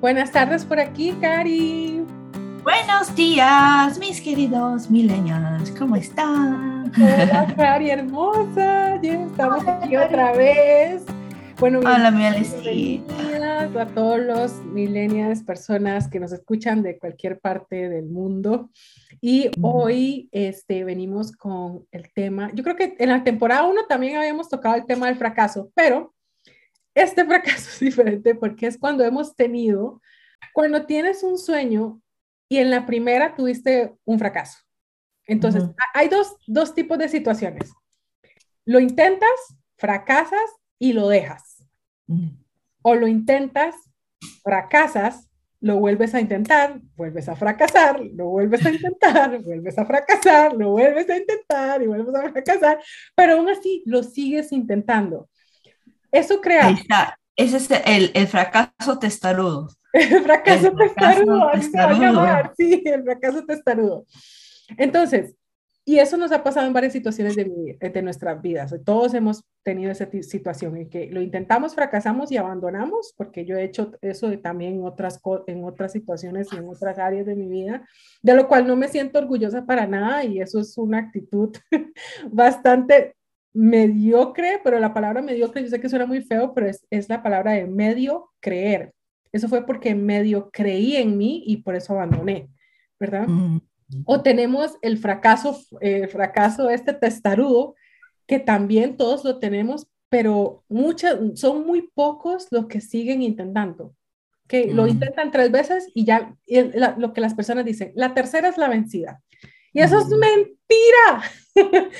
Buenas tardes por aquí, Cari. Buenos días, mis queridos millennials. ¿Cómo están? Hola, Cari, hermosa. Ya estamos aquí otra vez. Bueno, Hola, mi a todos los millennials, personas que nos escuchan de cualquier parte del mundo. Y hoy este, venimos con el tema, yo creo que en la temporada 1 también habíamos tocado el tema del fracaso, pero este fracaso es diferente porque es cuando hemos tenido, cuando tienes un sueño y en la primera tuviste un fracaso. Entonces, hay dos, dos tipos de situaciones. Lo intentas, fracasas y lo dejas o lo intentas, fracasas, lo vuelves a intentar, vuelves a fracasar, lo vuelves a intentar, vuelves a fracasar, lo vuelves a intentar y vuelves a fracasar, pero aún así lo sigues intentando. Eso crea... Ahí está. Ese es el, el fracaso testarudo. El fracaso, testarudo, testarudo. sí, el fracaso testarudo. Entonces, y eso nos ha pasado en varias situaciones de, de nuestras vidas. Todos hemos tenido esa situación en que lo intentamos, fracasamos y abandonamos, porque yo he hecho eso también en otras, en otras situaciones y en otras áreas de mi vida, de lo cual no me siento orgullosa para nada y eso es una actitud bastante mediocre, pero la palabra mediocre, yo sé que suena muy feo, pero es, es la palabra de medio creer. Eso fue porque medio creí en mí y por eso abandoné, ¿verdad? O tenemos el fracaso, el fracaso este testarudo, que también todos lo tenemos, pero muchas, son muy pocos los que siguen intentando, que lo intentan tres veces y ya lo que las personas dicen, la tercera es la vencida. Y eso es mentira.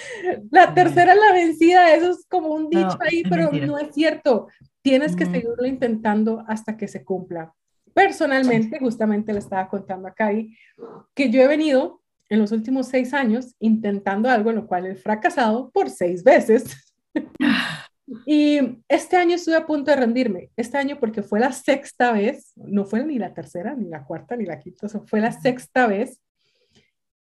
la tercera es la vencida, eso es como un dicho ahí, pero no es cierto. Tienes que seguirlo intentando hasta que se cumpla. Personalmente, justamente le estaba contando acá que yo he venido en los últimos seis años intentando algo en lo cual he fracasado por seis veces. y este año estuve a punto de rendirme. Este año porque fue la sexta vez, no fue ni la tercera, ni la cuarta, ni la quinta, fue la sexta vez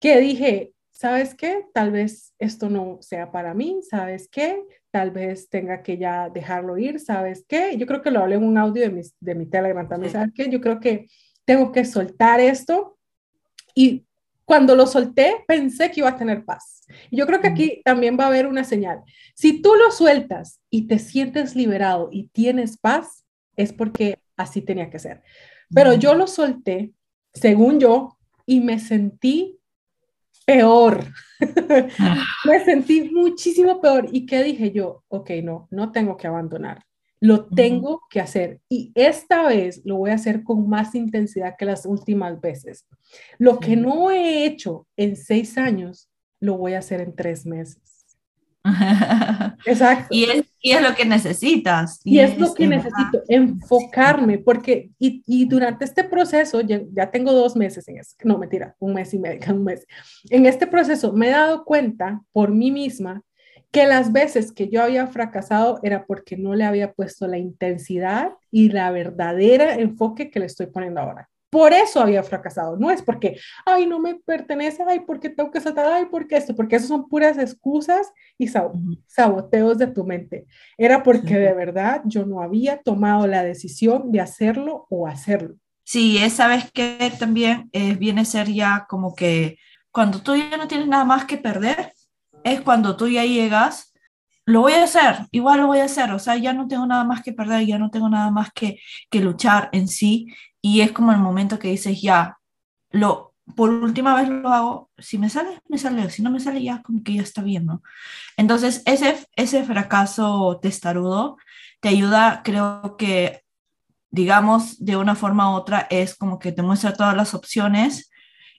que dije, ¿sabes qué? Tal vez esto no sea para mí, ¿sabes qué? Tal vez tenga que ya dejarlo ir, ¿sabes qué? Yo creo que lo hablé en un audio de mi, de mi Telegram también, ¿sabes qué? Yo creo que tengo que soltar esto y cuando lo solté pensé que iba a tener paz. Yo creo que aquí también va a haber una señal. Si tú lo sueltas y te sientes liberado y tienes paz, es porque así tenía que ser. Pero yo lo solté, según yo, y me sentí peor. me sentí muchísimo peor. ¿Y qué dije yo? Ok, no, no tengo que abandonar. Lo tengo que hacer. Y esta vez lo voy a hacer con más intensidad que las últimas veces. Lo que no he hecho en seis años, lo voy a hacer en tres meses. Exacto. Y es, y es, lo que necesitas. Y, es, lo que necesito, enfocarme, porque, y, y, durante este proceso, ya, ya, tengo dos meses en eso, no, mentira, un mes y medio, un mes. En este proceso me he dado cuenta por mí misma que las veces que yo había fracasado era porque no le había puesto la intensidad y la verdadera enfoque que le estoy poniendo ahora. Por eso había fracasado. No es porque, ay, no me pertenece, ay, porque tengo que saltar, ay, porque esto, porque eso son puras excusas y saboteos de tu mente. Era porque de verdad yo no había tomado la decisión de hacerlo o hacerlo. Sí, esa vez que también eh, viene a ser ya como que cuando tú ya no tienes nada más que perder, es cuando tú ya llegas, lo voy a hacer, igual lo voy a hacer, o sea, ya no tengo nada más que perder, ya no tengo nada más que, que luchar en sí, y es como el momento que dices, ya, lo, por última vez lo hago, si me sale, me sale, si no me sale ya, como que ya está bien, ¿no? Entonces, ese, ese fracaso testarudo te ayuda, creo que, digamos, de una forma u otra, es como que te muestra todas las opciones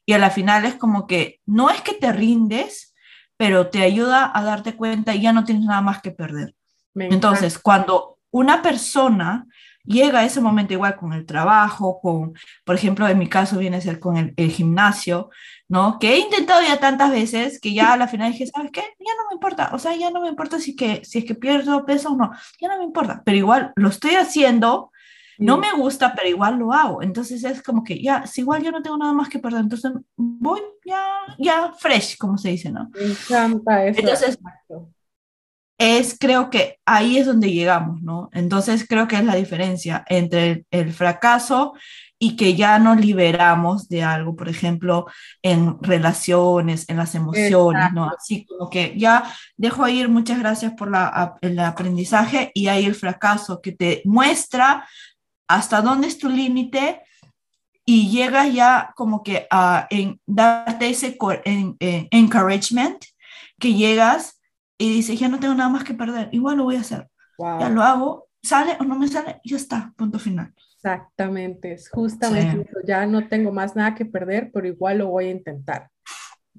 y a la final es como que no es que te rindes, pero te ayuda a darte cuenta y ya no tienes nada más que perder. Entonces, cuando una persona llega ese momento igual con el trabajo, con, por ejemplo, en mi caso viene a ser con el, gimnasio, ¿no? Que he intentado ya tantas veces que ya a la final dije, ¿sabes qué? Ya no me importa, o sea, ya no me importa si, que, si es que pierdo peso o no, ya no me importa, pero igual lo estoy haciendo, no me gusta, pero igual lo hago. Entonces es como que ya, si igual yo no tengo nada más que perder, entonces voy ya, ya fresh, como se dice, ¿no? Me encanta eso. Entonces, es, creo que ahí es donde llegamos, ¿no? Entonces creo que es la diferencia entre el, fracaso y que ya nos liberamos de algo, por ejemplo, en relaciones, en las emociones, ¿no? Así como que ya dejo ir, muchas gracias por la, el aprendizaje y hay el fracaso que te muestra hasta dónde es tu límite y llegas ya como que a en, darte ese en, encouragement que llegas y dices, ya no tengo nada más que perder, igual lo voy a hacer. Ya lo hago, sale o no me sale, ya está, punto final. Exactamente, es justamente ya no tengo más nada que perder, pero igual lo voy a intentar.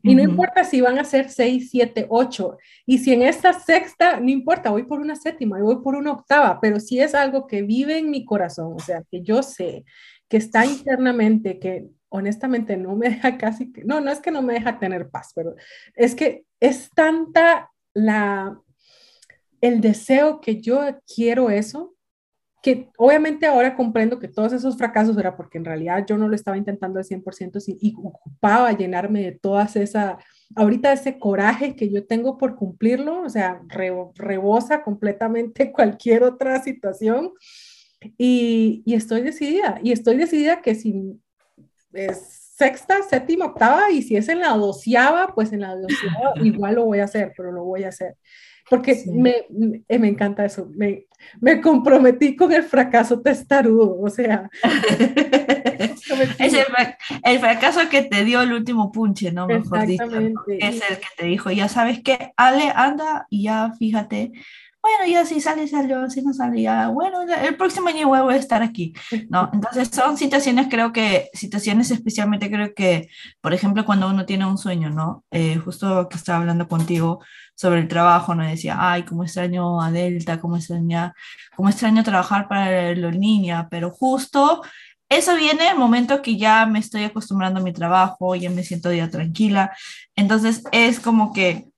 Y no importa si van a ser seis, siete, ocho. Y si en esta sexta, no importa, voy por una séptima, voy por una octava, pero si es algo que vive en mi corazón, o sea, que yo sé que está internamente, que honestamente no me deja casi, no, no es que no me deja tener paz, pero es que es tanta la, el deseo que yo quiero eso, que obviamente ahora comprendo que todos esos fracasos era porque en realidad yo no lo estaba intentando al 100% y ocupaba llenarme de todas esa, ahorita ese coraje que yo tengo por cumplirlo, o sea, rebosa completamente cualquier otra situación. Y, estoy decidida, y estoy decidida que si es sexta, séptima, octava, y si es en la doceava, pues en la doceava igual lo voy a hacer, pero lo voy a hacer. Porque me, me, me, encanta eso, me, me, comprometí con el fracaso testarudo, o sea. es el, el, fracaso que te dio el último punche, ¿no? Mejor dicho. Es el que te dijo, ya sabes qué, Ale, anda y ya fíjate bueno, ya si sale, salió, si no sale, ya, bueno, el próximo año voy a estar aquí, ¿no? Entonces son situaciones, creo que, situaciones especialmente creo que, por ejemplo, cuando uno tiene un sueño, ¿no? Eh, justo que estaba hablando contigo sobre el trabajo, ¿no? Decía, ay, cómo extraño a Delta, cómo extraño, cómo extraño trabajar para la línea, pero justo eso viene el momento que ya me estoy acostumbrando a mi trabajo, ya me siento ya tranquila, entonces es como que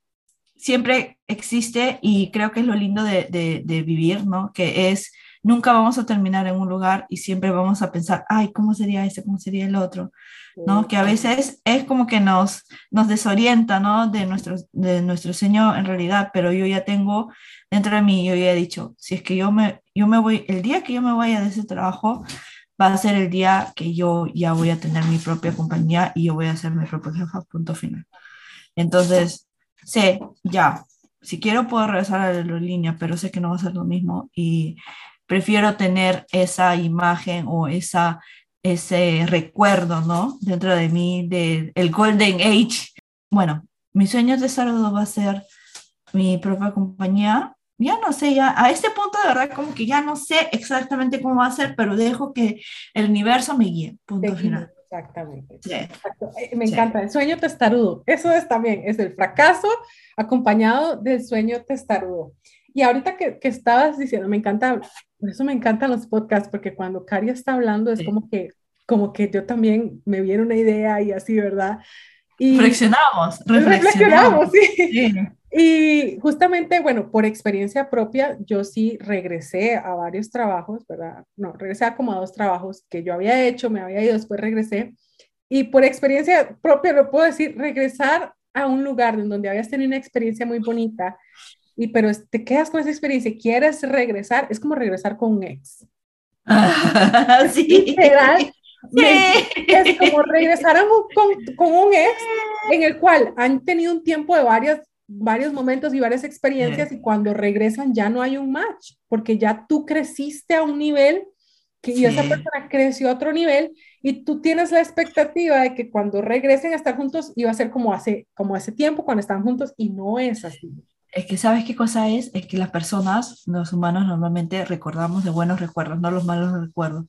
siempre existe y creo que es lo lindo de, de, vivir, ¿no? Que es, nunca vamos a terminar en un lugar y siempre vamos a pensar, ay, ¿cómo sería este? ¿Cómo sería el otro? ¿No? Que a veces es como que nos, nos desorienta, ¿no? De nuestro, de nuestro Señor en realidad, pero yo ya tengo dentro de mí, yo ya he dicho, si es que yo me, yo me voy, el día que yo me vaya de ese trabajo, va a ser el día que yo ya voy a tener mi propia compañía y yo voy a ser mi propia jefa, punto final. Entonces, sé, ya, si quiero puedo regresar a la aerolínea, pero sé que no va a ser lo mismo y prefiero tener esa imagen o esa, ese recuerdo, ¿no? Dentro de mí, del el Golden Age. Bueno, mi sueño de salud va a ser mi propia compañía. Ya no sé, ya a este punto de verdad como que ya no sé exactamente cómo va a ser, pero dejo que el universo me guíe, punto final. Exactamente. Eh, me encanta el sueño testarudo. Eso es también, es el fracaso acompañado del sueño testarudo. Y ahorita que, que estabas diciendo, me encanta, por eso me encantan los podcasts, porque cuando Cari está hablando es como que como que yo también me viene una idea y así, ¿verdad? Y reflexionamos, reflexionamos, sí. Y justamente, bueno, por experiencia propia, yo sí regresé a varios trabajos, ¿verdad? No, regresé a como a dos trabajos que yo había hecho, me había ido, después regresé. Y por experiencia propia, lo puedo decir, regresar a un lugar en donde habías tenido una experiencia muy bonita, y pero te quedas con esa experiencia y quieres regresar, es como regresar con un ex. sí. Es como regresar con, con un ex en el cual han tenido un tiempo de varias varios momentos y varias experiencias y cuando regresan ya no hay un match, porque ya tú creciste a un nivel que y esa persona creció a otro nivel y tú tienes la expectativa de que cuando regresen a estar juntos iba a ser como hace, como hace tiempo cuando estaban juntos y no es así. Es que sabes qué cosa es, es que las personas, los humanos normalmente recordamos de buenos recuerdos, no los malos recuerdos.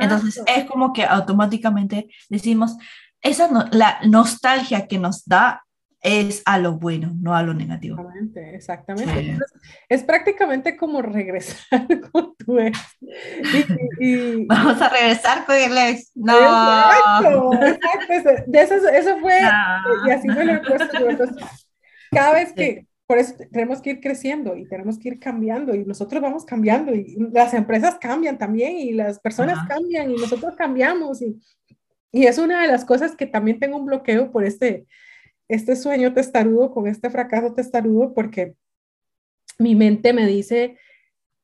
Entonces es como que automáticamente decimos, esa la nostalgia que nos da es a lo bueno, no a lo negativo. Exactamente, exactamente. es prácticamente como regresar con tu ex. Y, Vamos a regresar con el ex. No. Exacto, De eso, eso fue, y así me lo he puesto cada vez que, por eso tenemos que ir creciendo y tenemos que ir cambiando y nosotros vamos cambiando y las empresas cambian también y las personas cambian y nosotros cambiamos y, y es una de las cosas que también tengo un bloqueo por este este sueño testarudo, con este fracaso testarudo, porque mi mente me dice,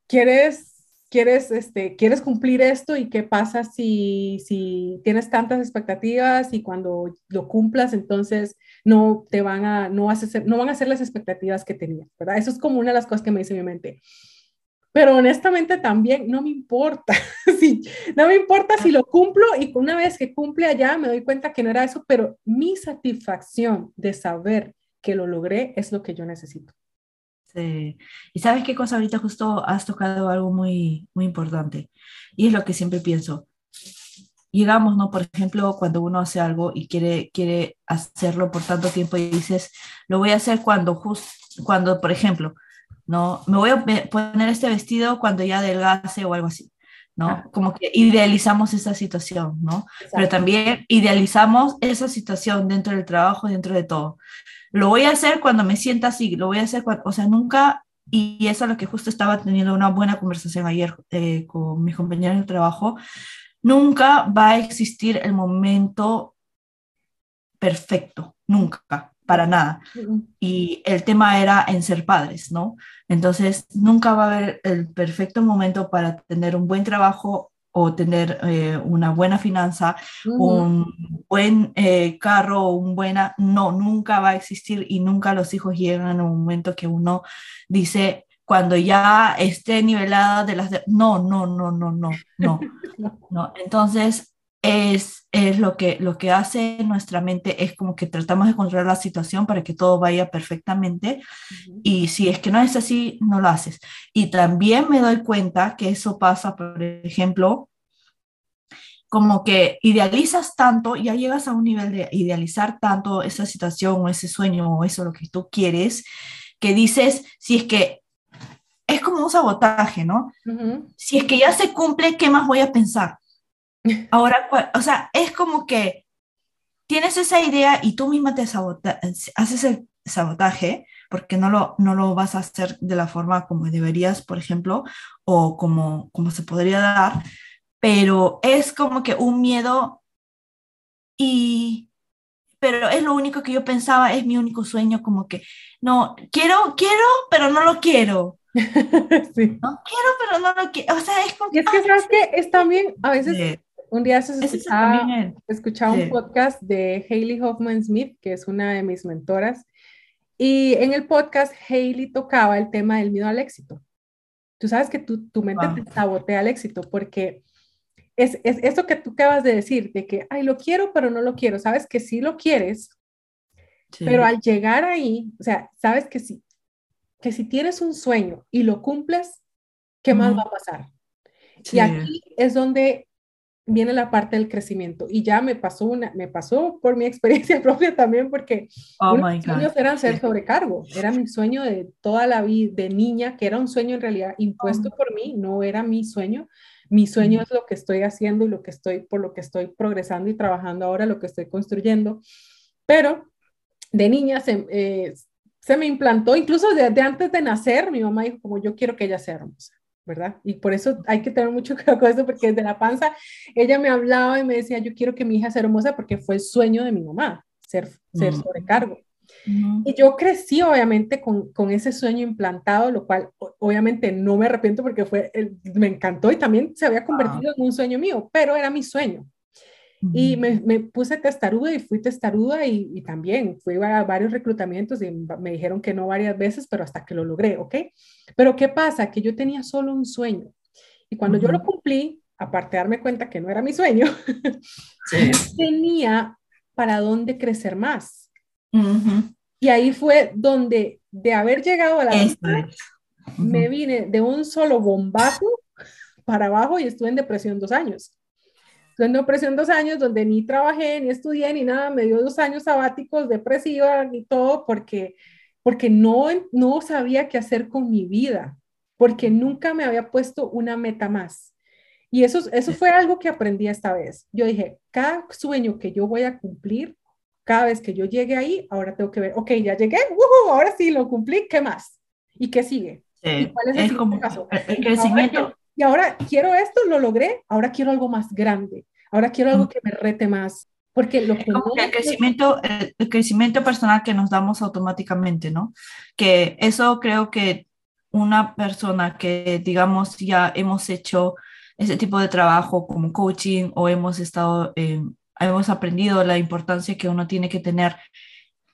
¿quieres quieres, este, quieres cumplir esto y qué pasa si, si tienes tantas expectativas y cuando lo cumplas, entonces no te van a, no, vas ser, no van a ser las expectativas que tenías, ¿verdad? Eso es como una de las cosas que me dice mi mente. Pero honestamente también no me importa, sí, no me importa si lo cumplo y una vez que cumple allá me doy cuenta que no era eso, pero mi satisfacción de saber que lo logré es lo que yo necesito. Sí. Y sabes qué cosa ahorita justo has tocado algo muy, muy importante. Y es lo que siempre pienso. Llegamos, ¿no? Por ejemplo, cuando uno hace algo y quiere, quiere hacerlo por tanto tiempo y dices, lo voy a hacer cuando, just, cuando, por ejemplo, ¿no? Me voy a poner este vestido cuando ya adelgase o algo así. ¿no? Como que idealizamos esa situación, ¿no? Pero también idealizamos esa situación dentro del trabajo, dentro de todo lo voy a hacer cuando me sienta así, lo voy a hacer cuando, o sea, nunca, y eso es lo que justo estaba teniendo una buena conversación ayer eh, con mis compañeros de trabajo, nunca va a existir el momento perfecto, nunca, para nada. Y el tema era en ser padres, ¿no? Entonces, nunca va a haber el perfecto momento para tener un buen trabajo o tener eh, una buena finanza, un buen eh, carro, un buena, no, nunca va a existir y nunca los hijos llegan en un momento que uno dice, cuando ya esté nivelada de las... No, no, no, no, no, no, no. Entonces, es, es lo, que, lo que hace nuestra mente, es como que tratamos de controlar la situación para que todo vaya perfectamente y si es que no es así, no lo haces. Y también me doy cuenta que eso pasa, por ejemplo, como que idealizas tanto, ya llegas a un nivel de idealizar tanto esa situación o ese sueño o eso lo que tú quieres, que dices, si es que es como un sabotaje, ¿no? Si es que ya se cumple, ¿qué más voy a pensar? Ahora, o sea, es como que tienes esa idea y tú misma te haces el sabotaje porque no lo, no lo vas a hacer de la forma como deberías, por ejemplo, o como, como se podría dar, pero es como que un miedo y pero es lo único que yo pensaba, es mi único sueño, como que no, quiero, quiero, pero no lo quiero. sí. No quiero, pero no lo quiero. O sea, es como... Y es que, ¿sabes que Es también, a veces, un día se escuchaba, escuchaba un podcast de Hayley Hoffman Smith, que es una de mis mentoras, y en el podcast Hayley tocaba el tema del miedo al éxito. Tú sabes que tu, tu mente te sabotea el éxito porque es, es, eso que tú acabas de decir, de que, ay, lo quiero, pero no lo quiero. Sabes que sí lo quieres, pero al llegar ahí, o sea, sabes que sí, que si tienes un sueño y lo cumples, ¿qué más va a pasar? Y aquí es donde viene la parte del crecimiento. Y ya me pasó una me pasó por mi experiencia propia también porque oh mis sueños eran ser sobrecargo. Era mi sueño de toda la vida de niña que era un sueño en realidad impuesto oh. por mí no era mi sueño. Mi sueño es lo que estoy haciendo y lo que estoy por lo que estoy progresando y trabajando ahora lo que estoy construyendo. Pero de niña se, eh, se me implantó incluso desde antes de nacer mi mamá dijo como yo quiero que ella sea hermosa ¿verdad? Y por eso hay que tener mucho cuidado con eso, porque desde la panza ella me hablaba y me decía, yo quiero que mi hija sea hermosa porque fue el sueño de mi mamá, ser, ser mm. sobrecargo. Y yo crecí obviamente con, con, ese sueño implantado, lo cual obviamente no me arrepiento porque fue, me encantó y también se había convertido en un sueño mío, pero era mi sueño. Y me, me, puse testaruda y fui testaruda y, y, también fui a varios reclutamientos y me dijeron que no varias veces, pero hasta que lo logré, ¿ok? Pero ¿qué pasa? Que yo tenía solo un sueño. Y cuando yo lo cumplí, aparte de darme cuenta que no era mi sueño, tenía para dónde crecer más. Y ahí fue donde, de haber llegado a la me vine de un solo bombazo para abajo y estuve en depresión dos años. Estuve en depresión dos años donde ni trabajé, ni estudié, ni nada. Me dio dos años sabáticos, depresiva y todo, porque porque no, no sabía qué hacer con mi vida, porque nunca me había puesto una meta más. Y eso, eso fue algo que aprendí esta vez. Yo dije, cada sueño que yo voy a cumplir, cada vez que yo llegue ahí, ahora tengo que ver, ok, ya llegué, ahora sí lo cumplí, ¿qué más? ¿Y qué sigue? ¿Y cuál es, el como paso? el crecimiento. y ahora quiero esto, lo logré, ahora quiero algo más grande, ahora quiero algo que me rete más, porque lo que el, crecimiento, el, crecimiento personal que nos damos automáticamente, ¿no? Que eso creo que una persona que, digamos, ya hemos hecho ese tipo de trabajo como coaching o hemos estado en, hemos aprendido la importancia que uno tiene que tener,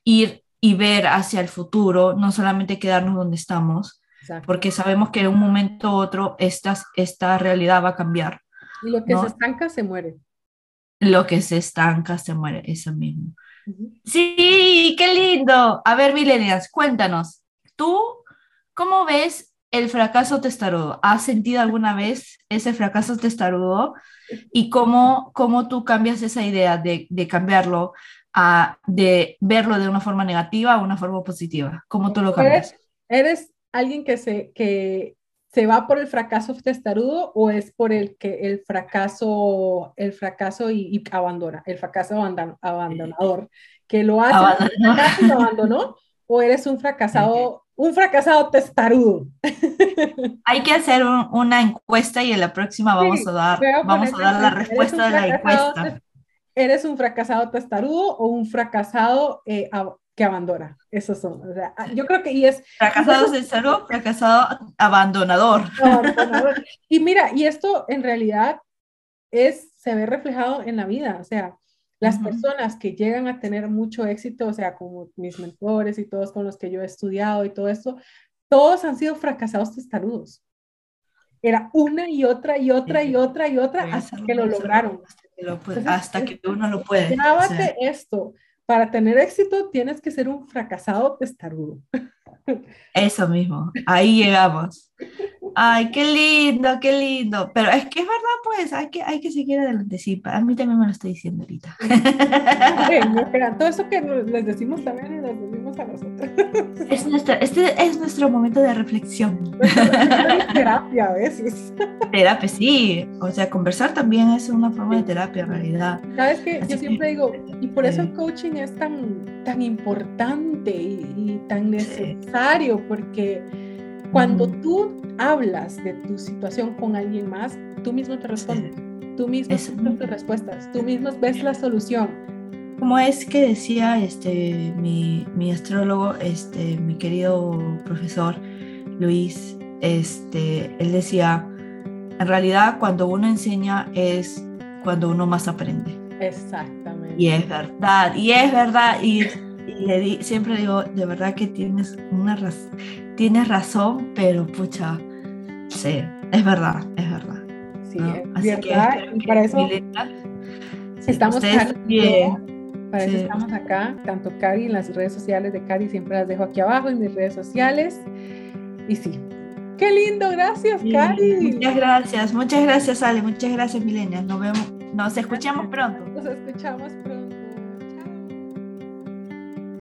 ir y ver hacia el futuro, no solamente quedarnos donde estamos, porque sabemos que en un momento u otro esta, esta realidad va a cambiar. Y lo que se estanca se muere. Lo que se estanca se muere, eso mismo. Sí, qué lindo. A ver, Milenias, cuéntanos, ¿tú cómo ves el fracaso testarudo? ¿Has sentido alguna vez ese fracaso testarudo? ¿Y cómo, cómo tú cambias esa idea de, de cambiarlo, a, de verlo de una forma negativa a una forma positiva? ¿Cómo tú lo cambias? ¿Eres, alguien que se, que se va por el fracaso testarudo o es por el que el fracaso, el fracaso y, abandona, el fracaso abandonador, que lo hace y lo abandonó? ¿O eres un fracasado un fracasado testarudo. Hay que hacer una encuesta y en la próxima vamos a dar, vamos a dar la respuesta de la encuesta. ¿Eres un fracasado testarudo o un fracasado eh, que abandona? Esos son. Ah, yo creo que y es... Fracasado testarudo, fracasado abandonador. Y mira, y esto en realidad es, se ve reflejado en la vida. O sea, las personas que llegan a tener mucho éxito, o sea, como mis mentores y todos con los que yo he estudiado y todo esto, todos han sido fracasados testarudos. Era una y otra y otra y otra y otra hasta que lo lograron. Hasta que, uno lo puede. Grábate esto. Para tener éxito tienes que ser un fracasado testarudo. Eso mismo, ahí llegamos. Ay, qué lindo, qué lindo. Pero es que es verdad, pues, hay que, hay que seguir adelante. Sí, a mí también me lo estoy diciendo ahorita. todo eso que les decimos también les decimos a nosotros. Es este es nuestro momento de reflexión. terapia a veces. Terapia, sí. O sea, conversar también es una forma de terapia en realidad. Sabes que yo siempre digo, y por eso el coaching es tan, tan importante y, tan necesario, porque cuando tú hablas de tu situación con alguien más, tú mismo te respondes, tú mismo tus respuestas, tú mismo ves la solución. Como es que decía este, mi, mi astrólogo, este, mi querido profesor Luis, este, él decía, en realidad cuando uno enseña es cuando uno más aprende. Exactamente. Y es verdad, y es verdad, y, le di, siempre digo, de verdad que tienes una razón tienes razón, pero pucha, sí, es verdad, es verdad. Sí, es verdad. y para eso estamos acá. Para eso estamos acá, tanto Cari en las redes sociales de Cari, siempre las dejo aquí abajo en mis redes sociales. Y sí, qué lindo, gracias, Cari. Muchas gracias, muchas gracias, Ale, muchas gracias, Milenia. Nos vemos, nos escuchamos pronto. Nos escuchamos pronto.